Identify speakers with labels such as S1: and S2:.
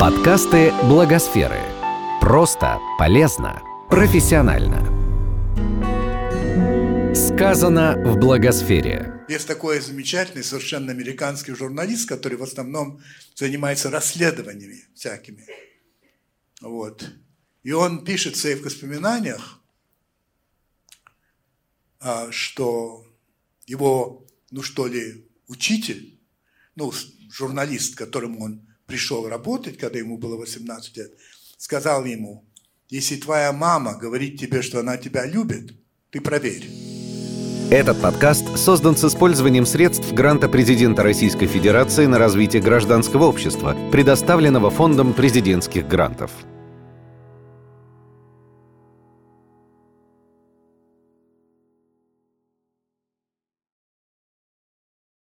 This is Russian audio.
S1: Подкасты Благосферы. Просто, полезно, профессионально. Сказано в Благосфере.
S2: Есть такой замечательный, совершенно американский журналист, который в основном занимается расследованиями всякими. Вот. И он пишет в своих воспоминаниях, а, что его, ну что ли, учитель, ну, журналист, которому он пришел работать, когда ему было 18 лет, сказал ему, если твоя мама говорит тебе, что она тебя любит, ты проверь.
S1: Этот подкаст создан с использованием средств гранта президента Российской Федерации на развитие гражданского общества, предоставленного Фондом президентских грантов.